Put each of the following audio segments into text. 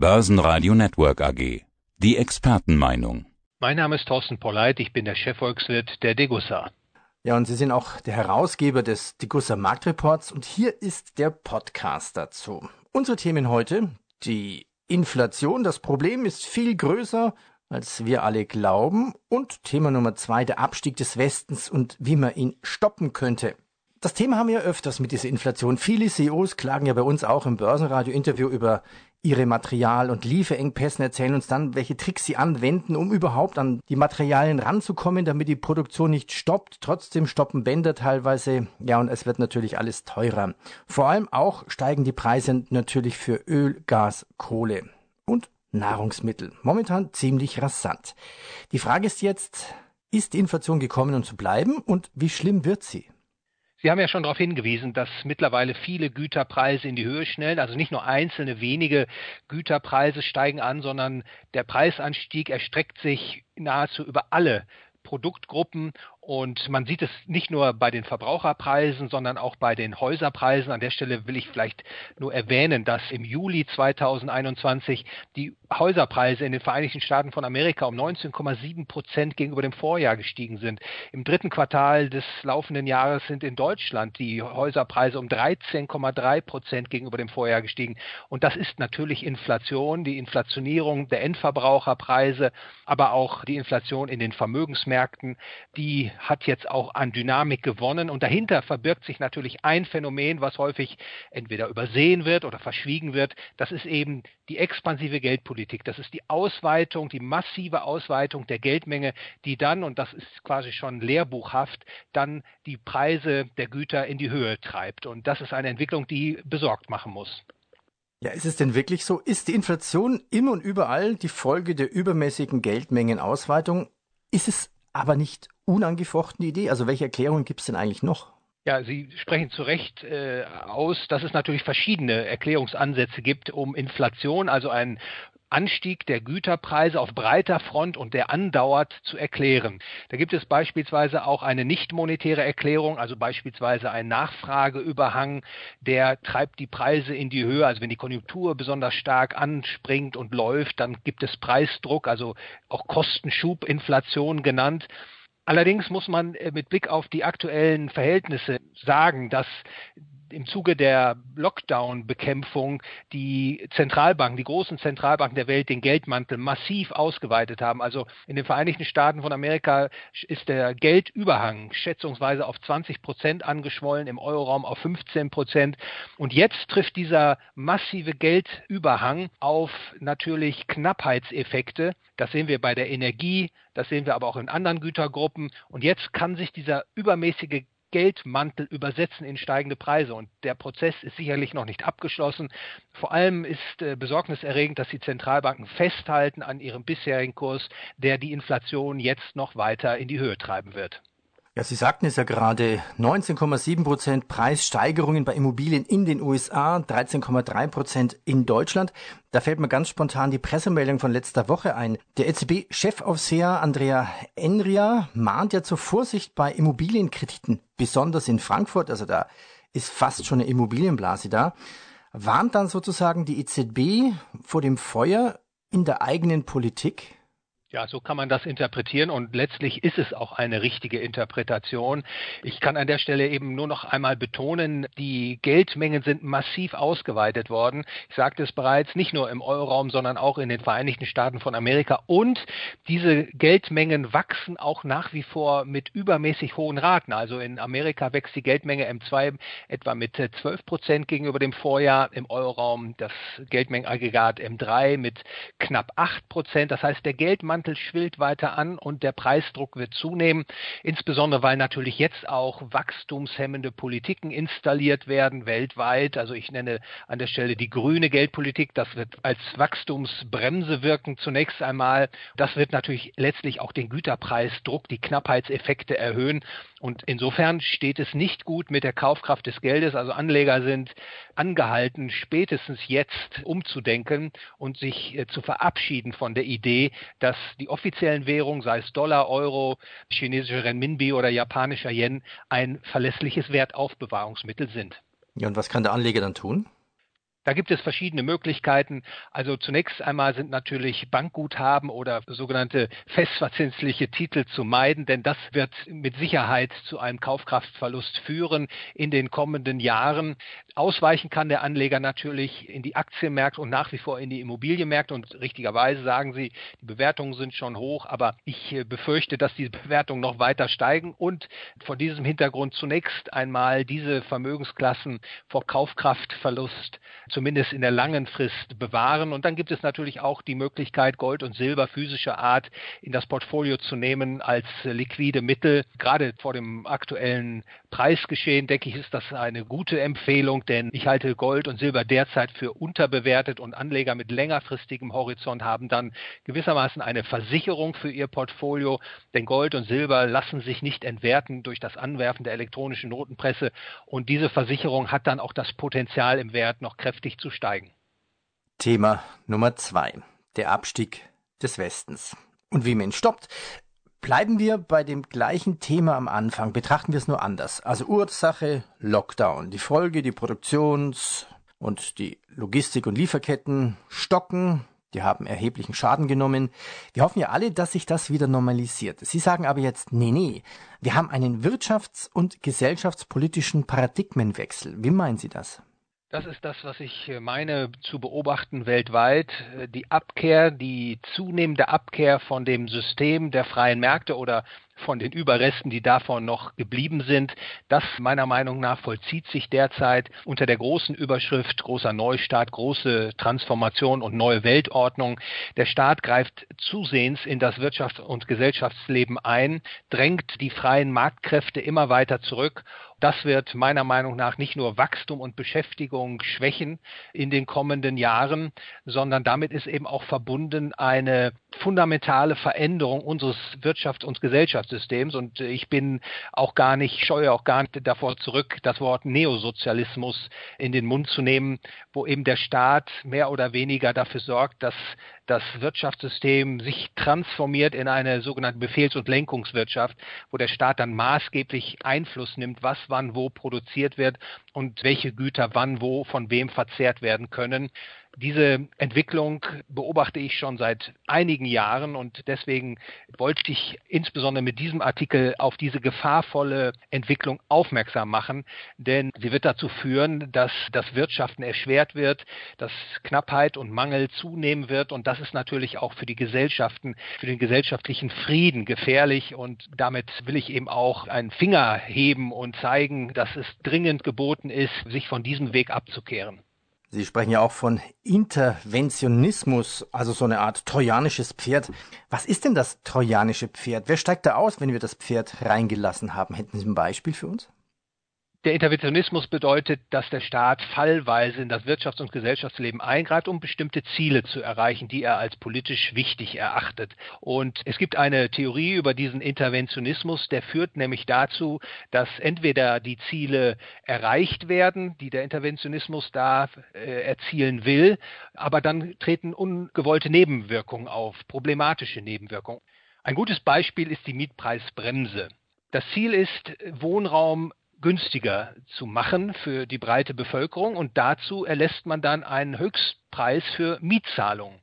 Börsenradio Network AG. Die Expertenmeinung. Mein Name ist Thorsten Polleit, ich bin der Chefvolkswirt der Degussa. Ja, und Sie sind auch der Herausgeber des Degussa Marktreports und hier ist der Podcast dazu. Unsere Themen heute, die Inflation, das Problem ist viel größer, als wir alle glauben und Thema Nummer zwei, der Abstieg des Westens und wie man ihn stoppen könnte. Das Thema haben wir ja öfters mit dieser Inflation. Viele CEOs klagen ja bei uns auch im Börsenradio-Interview über ihre Material- und Lieferengpässe, erzählen uns dann, welche Tricks sie anwenden, um überhaupt an die Materialien ranzukommen, damit die Produktion nicht stoppt. Trotzdem stoppen Bänder teilweise. Ja, und es wird natürlich alles teurer. Vor allem auch steigen die Preise natürlich für Öl, Gas, Kohle und Nahrungsmittel. Momentan ziemlich rasant. Die Frage ist jetzt, ist die Inflation gekommen, um zu bleiben und wie schlimm wird sie? Sie haben ja schon darauf hingewiesen, dass mittlerweile viele Güterpreise in die Höhe schnellen. Also nicht nur einzelne wenige Güterpreise steigen an, sondern der Preisanstieg erstreckt sich nahezu über alle Produktgruppen und man sieht es nicht nur bei den Verbraucherpreisen, sondern auch bei den Häuserpreisen. An der Stelle will ich vielleicht nur erwähnen, dass im Juli 2021 die Häuserpreise in den Vereinigten Staaten von Amerika um 19,7 Prozent gegenüber dem Vorjahr gestiegen sind. Im dritten Quartal des laufenden Jahres sind in Deutschland die Häuserpreise um 13,3 Prozent gegenüber dem Vorjahr gestiegen. Und das ist natürlich Inflation, die Inflationierung der Endverbraucherpreise, aber auch die Inflation in den Vermögensmärkten, die hat jetzt auch an Dynamik gewonnen und dahinter verbirgt sich natürlich ein Phänomen, was häufig entweder übersehen wird oder verschwiegen wird. Das ist eben die expansive Geldpolitik. Das ist die Ausweitung, die massive Ausweitung der Geldmenge, die dann, und das ist quasi schon lehrbuchhaft, dann die Preise der Güter in die Höhe treibt. Und das ist eine Entwicklung, die besorgt machen muss. Ja, ist es denn wirklich so? Ist die Inflation immer und überall die Folge der übermäßigen Geldmengenausweitung? Ist es aber nicht unangefochtene Idee? Also welche Erklärungen gibt es denn eigentlich noch? Ja, Sie sprechen zu Recht äh, aus, dass es natürlich verschiedene Erklärungsansätze gibt, um Inflation, also einen Anstieg der Güterpreise auf breiter Front und der andauert zu erklären. Da gibt es beispielsweise auch eine nicht monetäre Erklärung, also beispielsweise ein Nachfrageüberhang, der treibt die Preise in die Höhe. Also wenn die Konjunktur besonders stark anspringt und läuft, dann gibt es Preisdruck, also auch Kostenschubinflation genannt. Allerdings muss man äh, mit Blick auf die aktuellen Verhältnisse sagen, dass im Zuge der Lockdown-Bekämpfung die Zentralbanken, die großen Zentralbanken der Welt den Geldmantel massiv ausgeweitet haben. Also in den Vereinigten Staaten von Amerika ist der Geldüberhang schätzungsweise auf 20 Prozent angeschwollen, im Euroraum auf 15 Prozent. Und jetzt trifft dieser massive Geldüberhang auf natürlich Knappheitseffekte. Das sehen wir bei der Energie, das sehen wir aber auch in anderen Gütergruppen. Und jetzt kann sich dieser übermäßige Geldmantel übersetzen in steigende Preise. Und der Prozess ist sicherlich noch nicht abgeschlossen. Vor allem ist äh, besorgniserregend, dass die Zentralbanken festhalten an ihrem bisherigen Kurs, der die Inflation jetzt noch weiter in die Höhe treiben wird. Ja, Sie sagten es ja gerade, 19,7 Prozent Preissteigerungen bei Immobilien in den USA, 13,3 Prozent in Deutschland. Da fällt mir ganz spontan die Pressemeldung von letzter Woche ein. Der EZB-Chefaufseher Andrea Enria mahnt ja zur Vorsicht bei Immobilienkrediten, besonders in Frankfurt, also da ist fast schon eine Immobilienblase da. Warnt dann sozusagen die EZB vor dem Feuer in der eigenen Politik? Ja, so kann man das interpretieren und letztlich ist es auch eine richtige Interpretation. Ich kann an der Stelle eben nur noch einmal betonen, die Geldmengen sind massiv ausgeweitet worden. Ich sagte es bereits, nicht nur im Euroraum, sondern auch in den Vereinigten Staaten von Amerika und diese Geldmengen wachsen auch nach wie vor mit übermäßig hohen Raten. Also in Amerika wächst die Geldmenge M2 etwa mit 12 Prozent gegenüber dem Vorjahr, im Euroraum das Geldmengenaggregat M3 mit knapp 8 Prozent. Das heißt, der Geldmann Mantel schwillt weiter an und der Preisdruck wird zunehmen, insbesondere weil natürlich jetzt auch wachstumshemmende Politiken installiert werden weltweit. Also ich nenne an der Stelle die grüne Geldpolitik, das wird als Wachstumsbremse wirken zunächst einmal. Das wird natürlich letztlich auch den Güterpreisdruck, die Knappheitseffekte erhöhen und insofern steht es nicht gut mit der Kaufkraft des Geldes. Also Anleger sind angehalten, spätestens jetzt umzudenken und sich äh, zu verabschieden von der Idee, dass die offiziellen Währungen, sei es Dollar, Euro, chinesische Renminbi oder japanischer Yen, ein verlässliches Wertaufbewahrungsmittel sind. Ja, und was kann der Anleger dann tun? Da gibt es verschiedene Möglichkeiten. Also zunächst einmal sind natürlich Bankguthaben oder sogenannte festverzinsliche Titel zu meiden, denn das wird mit Sicherheit zu einem Kaufkraftverlust führen in den kommenden Jahren. Ausweichen kann der Anleger natürlich in die Aktienmärkte und nach wie vor in die Immobilienmärkte. Und richtigerweise sagen Sie, die Bewertungen sind schon hoch, aber ich äh, befürchte, dass die Bewertungen noch weiter steigen und vor diesem Hintergrund zunächst einmal diese Vermögensklassen vor Kaufkraftverlust zu zumindest in der langen Frist bewahren. Und dann gibt es natürlich auch die Möglichkeit, Gold und Silber physischer Art in das Portfolio zu nehmen als liquide Mittel. Gerade vor dem aktuellen Preisgeschehen, denke ich, ist das eine gute Empfehlung, denn ich halte Gold und Silber derzeit für unterbewertet und Anleger mit längerfristigem Horizont haben dann gewissermaßen eine Versicherung für ihr Portfolio, denn Gold und Silber lassen sich nicht entwerten durch das Anwerfen der elektronischen Notenpresse und diese Versicherung hat dann auch das Potenzial im Wert noch kräftig kräftig zu steigen. Thema Nummer zwei. Der Abstieg des Westens. Und wie man ihn stoppt, bleiben wir bei dem gleichen Thema am Anfang, betrachten wir es nur anders. Also Ursache Lockdown. Die Folge, die Produktions- und die Logistik- und Lieferketten stocken. Die haben erheblichen Schaden genommen. Wir hoffen ja alle, dass sich das wieder normalisiert. Sie sagen aber jetzt, nee, nee, wir haben einen wirtschafts- und gesellschaftspolitischen Paradigmenwechsel. Wie meinen Sie das? Das ist das, was ich äh, meine zu beobachten weltweit. Äh, die Abkehr, die zunehmende Abkehr von dem System der freien Märkte oder von den Überresten, die davon noch geblieben sind. Das meiner Meinung nach vollzieht sich derzeit unter der großen Überschrift großer Neustart, große Transformation und neue Weltordnung. Der Staat greift zusehends in das Wirtschafts- und Gesellschaftsleben ein, drängt die freien Marktkräfte immer weiter zurück das wird meiner Meinung nach nicht nur Wachstum und Beschäftigung schwächen in den kommenden Jahren, sondern damit ist eben auch verbunden eine fundamentale Veränderung unseres Wirtschafts- und Gesellschaftssystems. Und ich bin auch gar nicht, scheue auch gar nicht davor zurück, das Wort Neosozialismus in den Mund zu nehmen, wo eben der Staat mehr oder weniger dafür sorgt, dass das Wirtschaftssystem sich transformiert in eine sogenannte Befehls- und Lenkungswirtschaft, wo der Staat dann maßgeblich Einfluss nimmt, was wann wo produziert wird und welche Güter wann wo von wem verzehrt werden können. Diese Entwicklung beobachte ich schon seit einigen Jahren und deswegen wollte ich insbesondere mit diesem Artikel auf diese gefahrvolle Entwicklung aufmerksam machen, denn sie wird dazu führen, dass das Wirtschaften erschwert wird, dass Knappheit und Mangel zunehmen wird und das ist natürlich auch für die Gesellschaften, für den gesellschaftlichen Frieden gefährlich und damit will ich eben auch einen Finger heben und zeigen, dass es dringend geboten ist, sich von diesem Weg abzukehren. Sie sprechen ja auch von Interventionismus, also so eine Art trojanisches Pferd. Was ist denn das trojanische Pferd? Wer steigt da aus, wenn wir das Pferd reingelassen haben? Hätten Sie ein Beispiel für uns? Der Interventionismus bedeutet, dass der Staat fallweise in das Wirtschafts- und Gesellschaftsleben eingreift, um bestimmte Ziele zu erreichen, die er als politisch wichtig erachtet. Und es gibt eine Theorie über diesen Interventionismus, der führt nämlich dazu, dass entweder die Ziele erreicht werden, die der Interventionismus da äh, erzielen will, aber dann treten ungewollte Nebenwirkungen auf, problematische Nebenwirkungen. Ein gutes Beispiel ist die Mietpreisbremse. Das Ziel ist, Wohnraum günstiger zu machen für die breite Bevölkerung und dazu erlässt man dann einen Höchstpreis für Mietzahlungen.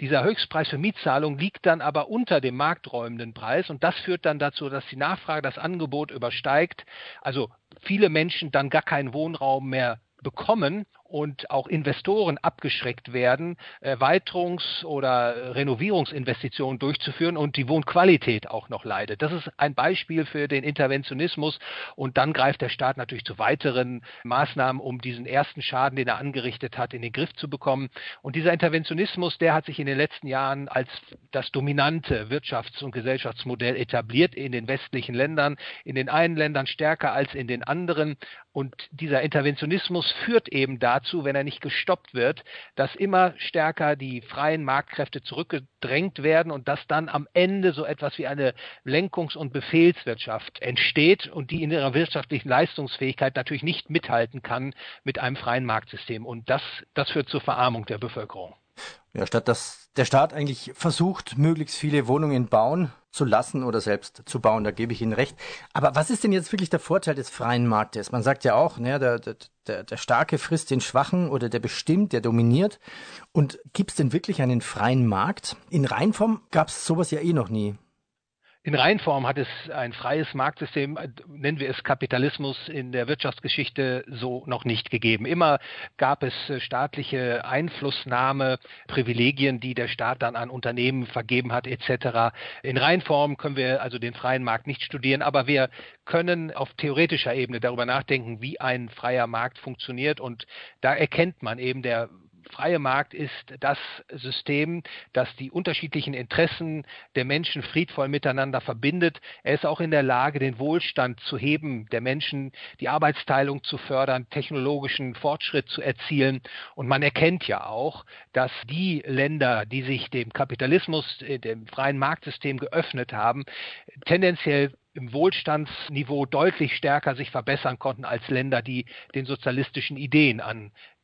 Dieser Höchstpreis für Mietzahlungen liegt dann aber unter dem markträumenden Preis und das führt dann dazu, dass die Nachfrage das Angebot übersteigt, also viele Menschen dann gar keinen Wohnraum mehr bekommen und auch Investoren abgeschreckt werden, Erweiterungs- oder Renovierungsinvestitionen durchzuführen und die Wohnqualität auch noch leidet. Das ist ein Beispiel für den Interventionismus und dann greift der Staat natürlich zu weiteren Maßnahmen, um diesen ersten Schaden, den er angerichtet hat, in den Griff zu bekommen. Und dieser Interventionismus, der hat sich in den letzten Jahren als das dominante Wirtschafts- und Gesellschaftsmodell etabliert in den westlichen Ländern, in den einen Ländern stärker als in den anderen. Und dieser Interventionismus führt eben dazu, dazu, wenn er nicht gestoppt wird, dass immer stärker die freien Marktkräfte zurückgedrängt werden und dass dann am Ende so etwas wie eine Lenkungs- und Befehlswirtschaft entsteht und die in ihrer wirtschaftlichen Leistungsfähigkeit natürlich nicht mithalten kann mit einem freien Marktsystem. Und das, das führt zur Verarmung der Bevölkerung. Ja, statt dass der Staat eigentlich versucht, möglichst viele Wohnungen bauen zu lassen oder selbst zu bauen, da gebe ich Ihnen recht. Aber was ist denn jetzt wirklich der Vorteil des freien Marktes? Man sagt ja auch, ne, der, der, der Starke frisst den Schwachen oder der bestimmt, der dominiert. Und gibt es denn wirklich einen freien Markt? In Reinform gab es sowas ja eh noch nie. In Reinform hat es ein freies Marktsystem, nennen wir es Kapitalismus, in der Wirtschaftsgeschichte so noch nicht gegeben. Immer gab es äh, staatliche Einflussnahme, Privilegien, die der Staat dann an Unternehmen vergeben hat, etc. In Reinform können wir also den freien Markt nicht studieren, aber wir können auf theoretischer Ebene darüber nachdenken, wie ein freier Markt funktioniert. Und da erkennt man eben, der freie Markt ist das System, das die unterschiedlichen Interessen der Menschen friedvoll miteinander verbindet. Er ist auch in der Lage, den Wohlstand zu heben der Menschen, die Arbeitsteilung zu fördern, technologischen Fortschritt zu erzielen. Und man erkennt ja auch, dass die Länder, die sich dem Kapitalismus, äh, dem freien Marktsystem geöffnet haben, tendenziell im Wohlstandsniveau deutlich stärker sich verbessern konnten als Länder, die den sozialistischen Ideen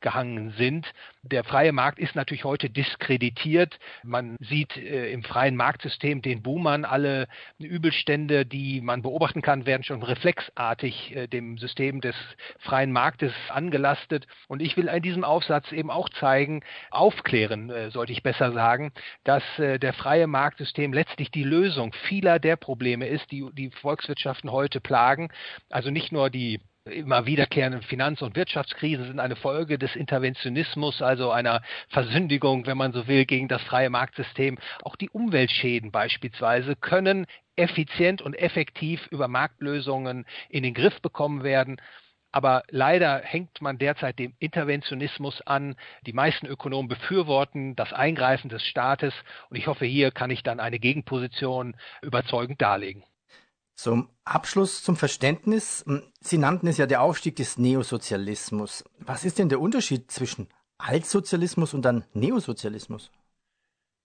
angehangen sind. Der freie Markt ist natürlich heute diskreditiert. Man sieht äh, im freien Marktsystem den Boomern. Alle Übelstände, die man beobachten kann, werden schon reflexartig äh, dem System des freien Marktes angelastet. Und ich will in diesem Aufsatz eben auch zeigen, aufklären, äh, sollte ich besser sagen, dass äh, der freie Marktsystem letztlich die Lösung vieler der Probleme ist, die die Volkswirtschaften heute plagen. Also nicht nur die immer wiederkehrenden Finanz- und Wirtschaftskrisen sind eine Folge des Interventionismus, also einer Versündigung, wenn man so will, gegen das freie Marktsystem. Auch die Umweltschäden beispielsweise können effizient und effektiv über Marktlösungen in den Griff bekommen werden. Aber leider hängt man derzeit dem Interventionismus an. Die meisten Ökonomen befürworten das Eingreifen des Staates. Und ich hoffe, hier kann ich dann eine Gegenposition überzeugend darlegen. Zum Abschluss zum Verständnis. Hm, Sie nannten es ja der Aufstieg des Neosozialismus. Was ist denn der Unterschied zwischen Altsozialismus und dann Neosozialismus?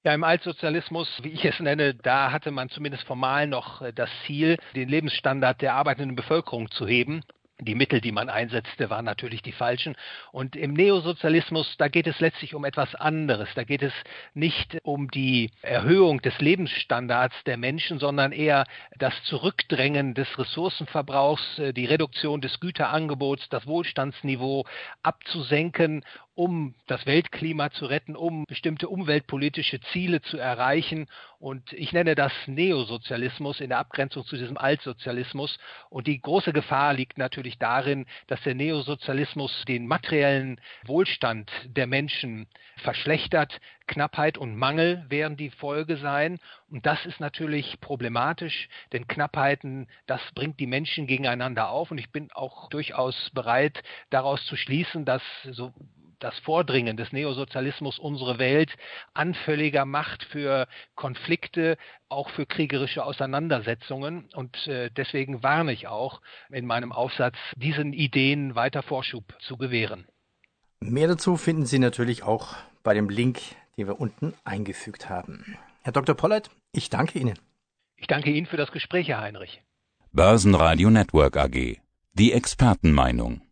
Ja, im Altsozialismus, wie ich es nenne, da hatte man zumindest formal noch äh, das Ziel, den Lebensstandard der arbeitenden Bevölkerung zu heben die Mittel, die man einsetzte, waren natürlich die falschen. Und im Neosozialismus, da geht es letztlich um etwas anderes. Da geht es nicht um die Erhöhung des Lebensstandards der Menschen, sondern eher das Zurückdrängen des Ressourcenverbrauchs, äh, die Reduktion des Güterangebots, das Wohlstandsniveau abzusenken um das Weltklima zu retten, um bestimmte umweltpolitische Ziele zu erreichen. Und ich nenne das Neosozialismus in der Abgrenzung zu diesem Altsozialismus. Und die große Gefahr liegt natürlich darin, dass der Neosozialismus den materiellen Wohlstand der Menschen verschlechtert. Knappheit und Mangel werden die Folge sein. Und das ist natürlich problematisch, denn Knappheiten, das bringt die Menschen gegeneinander auf. Und ich bin auch durchaus bereit, daraus zu schließen, dass so das Vordringen des Neosozialismus unsere Welt anfälliger macht für Konflikte, auch für kriegerische Auseinandersetzungen. Und äh, deswegen warne ich auch in meinem Aufsatz, diesen Ideen weiter Vorschub zu gewähren. Mehr dazu finden Sie natürlich auch bei dem Link, den wir unten eingefügt haben. Herr Dr. Pollert, ich danke Ihnen. Ich danke Ihnen für das Gespräch, Herr Heinrich. Börsenradio Network AG. Die Expertenmeinung.